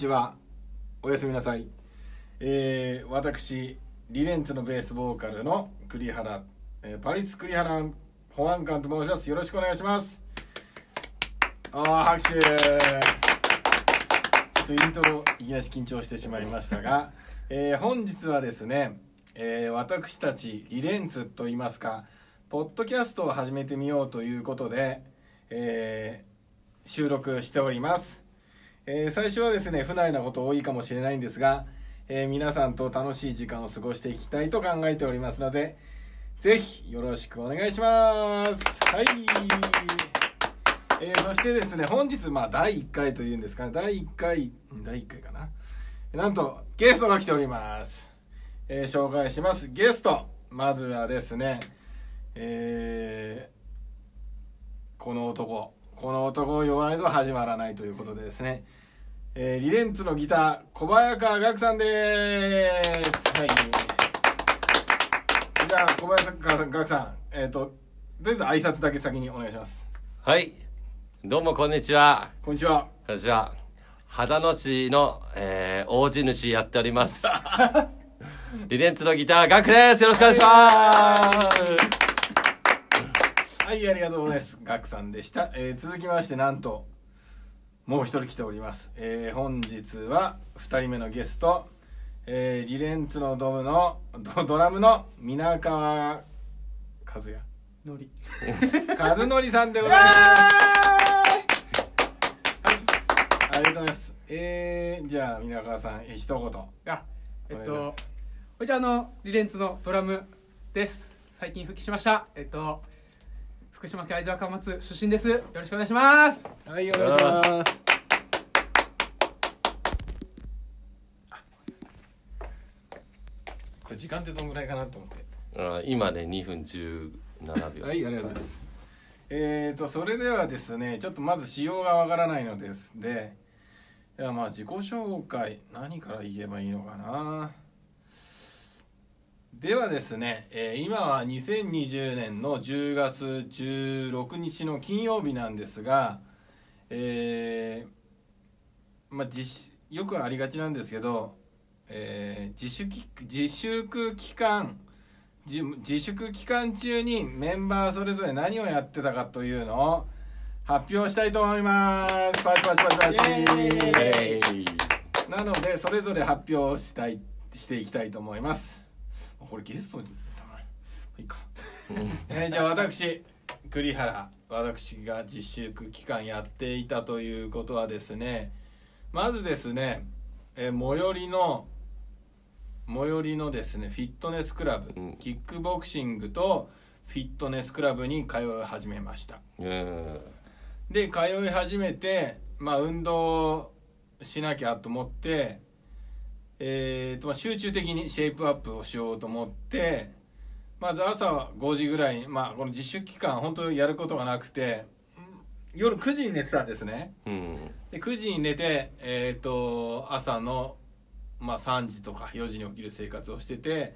ちは。おやすみなさい。えー、私リレンツのベースボーカルの栗原、えー、パリス栗原保安官と申します。よろしくお願いします。ああ拍手。ちょっとイントロいきなり緊張してしまいましたが、えー、本日はですね、えー、私たちリレンツといいますかポッドキャストを始めてみようということで、えー、収録しております、えー、最初はですね不慣れなこと多いかもしれないんですが、えー、皆さんと楽しい時間を過ごしていきたいと考えておりますのでぜひよろしくお願いします。はい。えー、そしてですね本日まあ第1回というんですかね。第1回第1回かな。なんとゲストが来ております、え、紹介します。ゲストまずはですねえ、この男。この男を呼ばないと始まらないということでですね、えー、リレンツのギター小早川岳さんです。はい。じゃあ小早川岳さんえっ、ー、ととりあえず挨拶だけ先にお願いします。はい。どうもこんにちは。こんにちは。こんにちは。秦野市の、えー、大地主やっております。リレンツのギターガクです。よろしくお願いしますはいありがとうございます。ガクさんでした、えー、続きましてなんともう一人来ております、えー、本日は2人目のゲスト、えー、リレンツのドムのドラムの皆川和也。のり和則さんでございます。はい。ありがとうございます。えー、じゃあ皆川さん、えー、一言。あえっとこちらのリレンツのドラムです。最近復帰しました。えっと福島県会津若松出身です。よろしくお願いします。はいお願いします。これ時間ってどんぐらいかなと思って。あ今ね2分17秒。はいありがとうございます。えーとそれではですねちょっとまず仕様がわからないのです。でいやまあ自己紹介何から言えばいいのかなではですね、えー、今は2020年の10月16日の金曜日なんですが、えー、まあ、自よくありがちなんですけど、えー、自粛自粛期間自粛期間中にメンバーそれぞれ何をやってたかというのを発表したいと思います。パチパチパチパチ。なのでそれぞれ発表したいしていきたいと思いますこれゲストにいいか、えー、じゃあ私栗原私が自粛期間やっていたということはですねまずですね、えー、最寄りの最寄りのですねフィットネスクラブ、うん、キックボクシングとフィットネスクラブに通い始めました、で通い始めてまあ運動しなきゃと思ってえーとまあ、集中的にシェイプアップをしようと思ってまず朝5時ぐらいまあ、この自粛期間本当にやることがなくて夜9時に寝てたんですね、うん、で9時に寝て、えーと、朝の、まあ、3時とか4時に起きる生活をしてて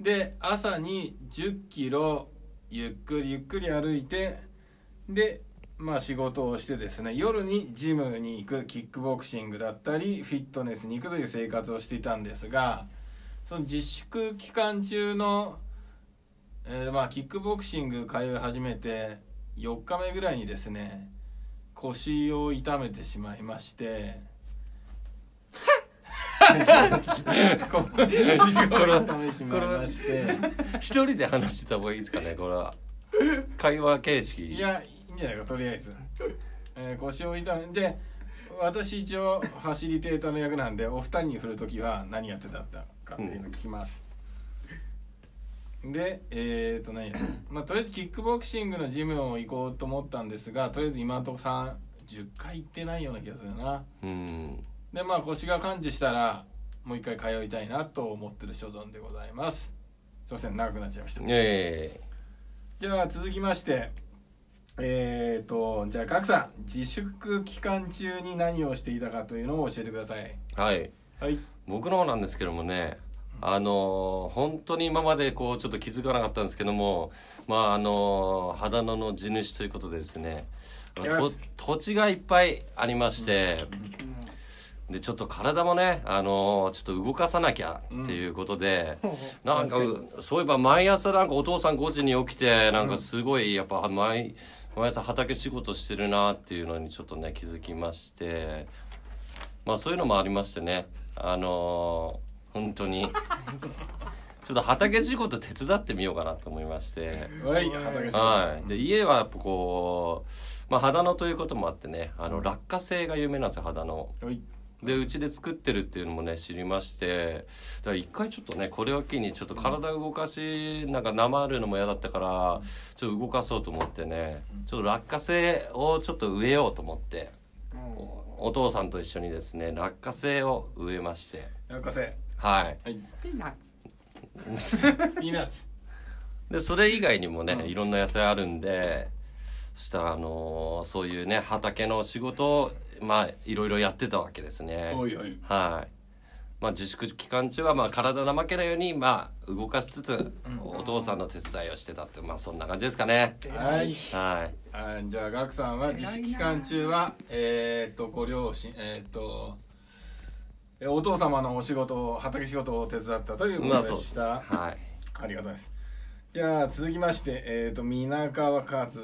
で朝に1 0キロゆっくりゆっくり歩いてでまあ仕事をしてですね夜にジムに行くキックボクシングだったりフィットネスに行くという生活をしていたんですがその自粛期間中の、えー、まあキックボクシング通い始めて4日目ぐらいにですね腰を痛めてしまいましてこれ 一人で話してた方がいいですかねこれは。会話形式。いやいいんじゃないかとりあえず、えー、腰を痛めで私一応ファシリテーターの役なんでお二人に振る時は何やってたかっていうのを聞きます、うん、でえっ、ー、と何やまあとりあえずキックボクシングのジムを行こうと思ったんですがとりあえず今のところ10回行ってないような気がするな、うん、でまあ腰が感知したらもう一回通いたいなと思ってる所存でございます。すいません長くなっちゃいました、えー、じゃあ続きましてえっ、ー、とじゃあ賀来さん自粛期間中に何をしていたかというのを教えてください。はい、はい、僕の方なんですけどもね、あの本当に今までこうちょっと気づかなかったんですけどもまああの秦野の地主ということでですねと土地がいっぱいありまして、でちょっと体もねあのちょっと動かさなきゃっていうことで、ほうほ なんか確そういえば毎朝なんかお父さん5時に起きてなんかすごいやっぱ毎毎朝畑仕事してるなっていうのにちょっとね気づきまして。まあそういうのもありましてね。あのー本当に。ちょっと畑仕事手伝ってみようかなと思いまして。はいはい、で家はやっぱこう、まあ、秦野ということもあってねあの落花生が有名なんですよ秦野。はいでうちで作ってるっていうのもね知りましてだから一回ちょっとねこれを機にちょっと体動かしなんか生あるのも嫌だったからちょっと動かそうと思ってねちょっと落花生をちょっと植えようと思っておお父さんと一緒にですね落花生を植えまして。落花生。はい。はい。ピーナッツ。ピーナッツ。でそれ以外にもね、いろんな野菜あるんでそしたらあのーそういうね畑の仕事をまあいろいろやってたわけですね。おいおい。はい。まあ自粛期間中はまあ体怠けないようにまあ動かしつつ、お父さんの手伝いをしてたってまあそんな感じですかね。はい。はい。あじゃあガクさんは自粛期間中はえーっとご両親えーっとえお父様のお仕事を畑仕事を手伝ったということでした、はい。ありがとうございます。じゃあ続きましてえーっと皆川和也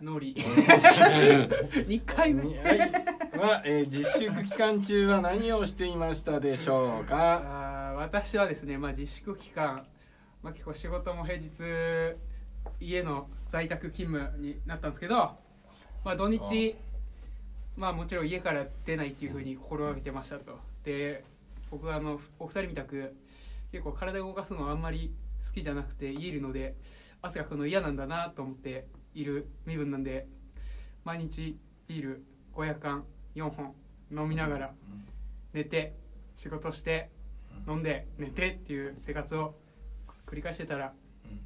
ノリ。2回目。はいは、えー自粛期間中は何をしていましたでしょうか？あ私はですね、まあ、自粛期間、まあ、結構仕事も平日家の在宅勤務になったんですけど、まあ、土日まあもちろん家から出ないっていうふうに心がけてましたと。で僕はあのお二人みたく結構体を動かすのはあんまり好きじゃなくて家いるので汗かくの嫌なんだなと思っている身分なんで毎日ビール500缶4本飲みながら寝て仕事して飲んで寝てっていう生活を繰り返してたらうん。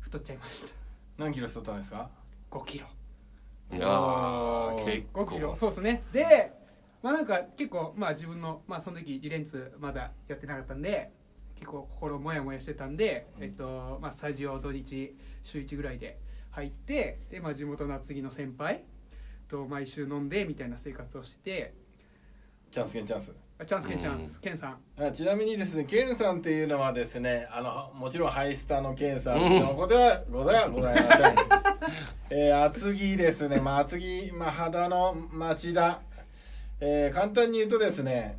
太っちゃいました。何キロ太ったんですか？5キロ。いやー結5キロ。構そうですね。でまあなんか結構まあ自分のまあその時リレンツまだやってなかったんで結構心モヤモヤしてたんで、えっとまあ、スタジオ土日週1ぐらいで入ってで、まあ、地元の厚木の先輩と毎週飲んでみたいな生活をしててチャンスケンチャンス。あチャンスケンチャンス、ケンさん。あちなみにですねケンさんっていうのはですねあのもちろんハイスタのケンさんのことではござございません。えー、厚木ですね、まあ、厚木、まあ、秦野町田、えー、簡単に言うとですね、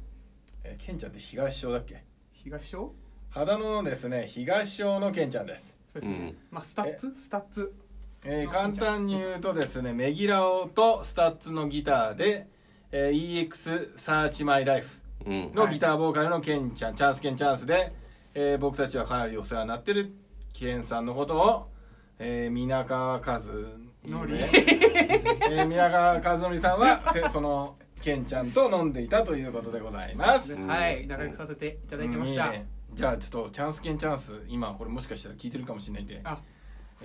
えー、ケンちゃんって東小だっけ？東小？秦野のですね東小のケンちゃんです、そうですね、うん。まあスタッツ？スタッツえー、簡単に言うとですねメギラオとスタッツのギターで、えー、EX サーチマイライフうん。のギターボーカルのケンちゃん、チャンスケンチャンスで、えー僕たちはかなりお世話になってるケンさんのことを、えー、皆川和則。えー、皆川和則さんはせそのケンちゃんと飲んでいたということでございます、うん。はい仲良くさせていただいてました、うん。いいねじゃあちょっとチャンスケンチャンス今これもしかしたら聞いてるかもしれないんで。あ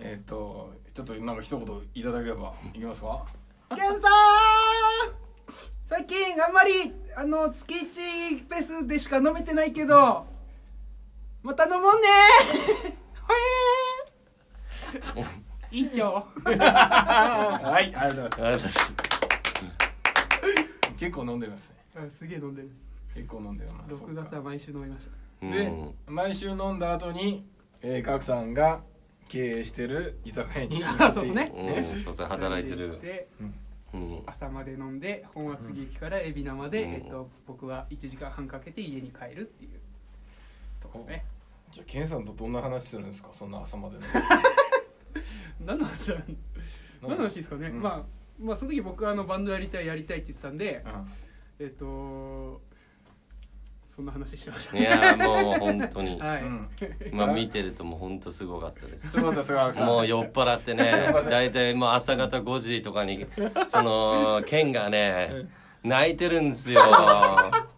えっ、とちょっとなんか一言いただければいきますか？ケンさん最近あんまりあの月1ペースでしか飲めてないけどまた飲もうね！ほえー。いいちょ。はいありがとうございます。ありがとうございます結構飲んでますね。あすげえ飲んでる。結構飲んでるな6月は毎週飲みました。でうん。毎週飲んだ後に、えー、ガクさんが経営してる居酒屋にあそうですね。うんそうそう働いてる。でうん。朝まで飲んで本厚木駅から海老名まで、うん。えっと、僕は1時間半かけて家に帰るっていうとこですね。じゃあケンさんとどんな話してるんですか？そんな朝までの。何の話だ何の？話ですかね、うん。まあまあその時僕はあのバンドやりたいやりたいって言ってたんで、うえっとそんな話してましたいやーもう本当に。はい、ん、うん、まあ見てるともう本当すごかったです。すごかったですもう酔っ払ってね 大体もう朝方5時とかに そのケンがね泣いてるんですよ。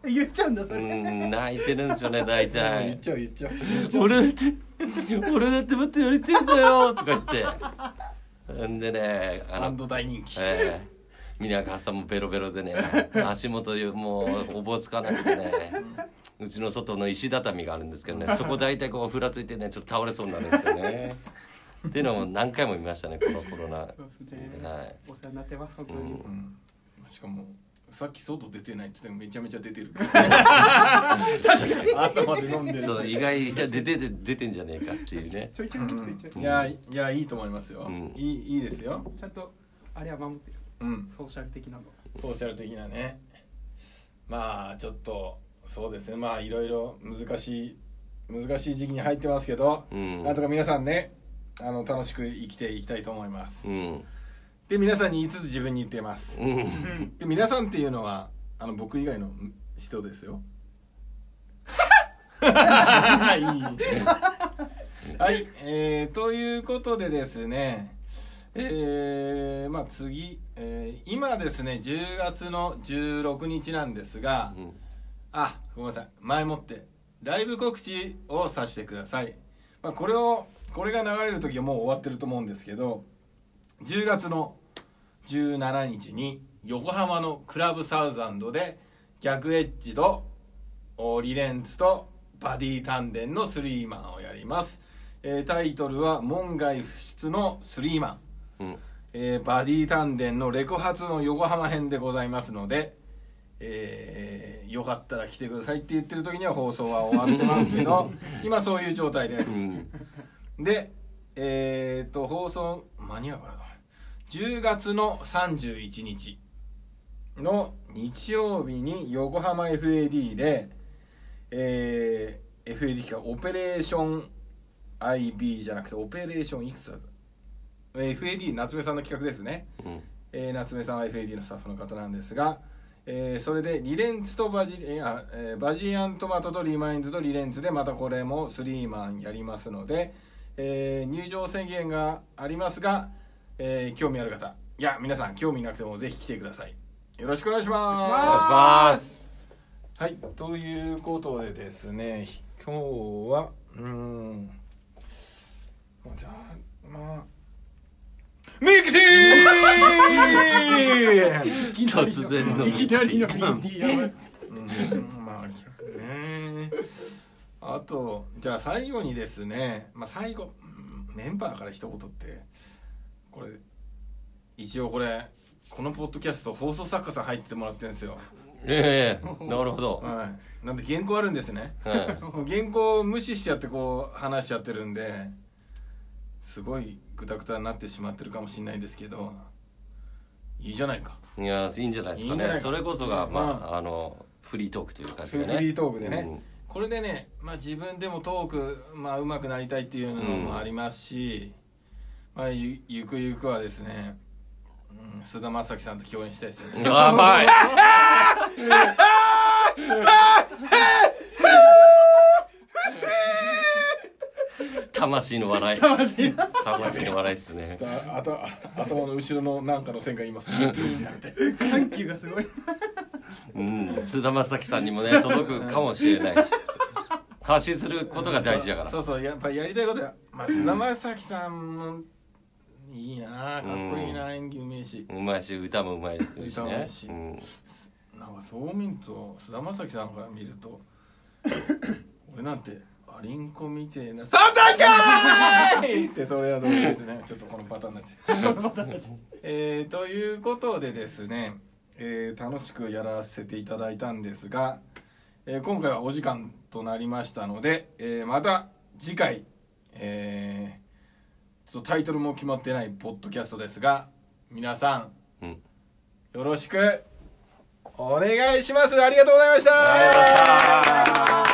言っちゃうんだそうれ、ん泣いてるんですよね大言っ体。ちゃう言っちゃう言っちゃう。俺だって俺だってもっとやりてえんだよとか言って。んでねあのバンド大人気、ええ皆川さんもベロベロでね足元もうおぼつかなくてねうちの外の石畳があるんですけどねそこ大体こうふらついてねちょっと倒れそうになるんですよね。っていうのも何回も見ましたねこのコロナ。そうですね、はい。お世話になってます本当に、うん。うん。しかもさっき外出てないって言ってもめちゃめちゃ出てる。確かに。朝まで飲んでる。そう意外に出てる出てんじゃねえかっていうね。ちょいちょいちょいちょいい。やいやいいと思いますよ、うん。いいいいですよ。ちゃんとあれは守ってるうん。ソーシャル的なの。ソーシャル的なね。まあちょっとそうですね。まあいろいろ難しい難しい時期に入ってますけど、うん。なんとか皆さんねあの楽しく生きていきたいと思います、うん。で皆さんに言いつつ自分に言っています、うん。で皆さんっていうのはあの僕以外の人ですよ。はい、はい。えー、ということでですねえー、まあ次、えー今ですね10月の16日なんですが、うんあごめんなさい。前もってライブ告知をさせてください、まあ、これをこれが流れる時はもう終わってると思うんですけど10月の17日に横浜のクラブサウザンドで逆エッジとおリレンツとバディ丹田のスリーマンをやります、えータイトルは門外不出のスリーマン。うん。えーバディ丹田のレコ発の横浜編でございますので、えーよかったら来てくださいって言ってる時には放送は終わってますけど今そういう状態です、うん。でえーっと放送間に合うかな10月の31日の日曜日に横浜 FAD で、えー FAD 企画オペレーション IB じゃなくてオペレーションいくつだ FAD 夏目さんの企画ですね、うん。えー夏目さんは FAD のスタッフの方なんですが、えーそれでリレンツとバジ,、えーあえーバジアントマトとリマインズとリレンツでまたこれもスリーマンやりますので、えー入場宣言がありますが、えー興味ある方いや皆さん興味なくてもぜひ来てください。よろしくお願いします。お願いします。はいということでですね今日はうーん。じゃあまあミキティー突然のいきなりのミーティーやばいうん。まあね。あとじゃあ最後にですねまあ最後メンバーから一言ってこれ一応これこのポッドキャスト放送作家さん。入ってもらってるん。ですよええなるほどはいなん。で原稿あるん。ですねはい原稿を無視しちゃってこう話しちゃってるん。ですごいグダグダになってしまってるかもしれないですけどいいじゃないか。いやいいんじゃないですかね。それこそがまうん。ああのフリートークという感じでね。フリートークでね、うん。これでね、まあ、自分でもトーク、まあ、上手くなりたいっていうのもありますし、まあ、ゆゆくゆくはですね、うん、菅田将暉さんと共演したいですよね。やばい。魂の笑い。魂な魂の笑いですね。ちょっとあと頭の後ろのなんかの線が今すごい。ピーンになって緩急がすごい。うん菅田将暉さんにもね届くかもしれないし。発信することが大事だから。そうそうやっぱやりたいことや、まあ、菅田将暉さんもいいなかっこいいな、演技うめえし。うまいし歌もうまいし歌もうまねいし。うん。なんかそう見ると菅田将暉さんから見ると俺なんてアリンコみてえな「サンタンかーい! 」ってそれはどうですね。ちょっとこのパターンになっちゃうえーということでですね、えー楽しくやらせていただいたんですが、えー今回はお時間となりましたので、えーまた次回、えーちょっとタイトルも決まってないポッドキャストですが皆さんうん。よろしくお願いします。ありがとうございました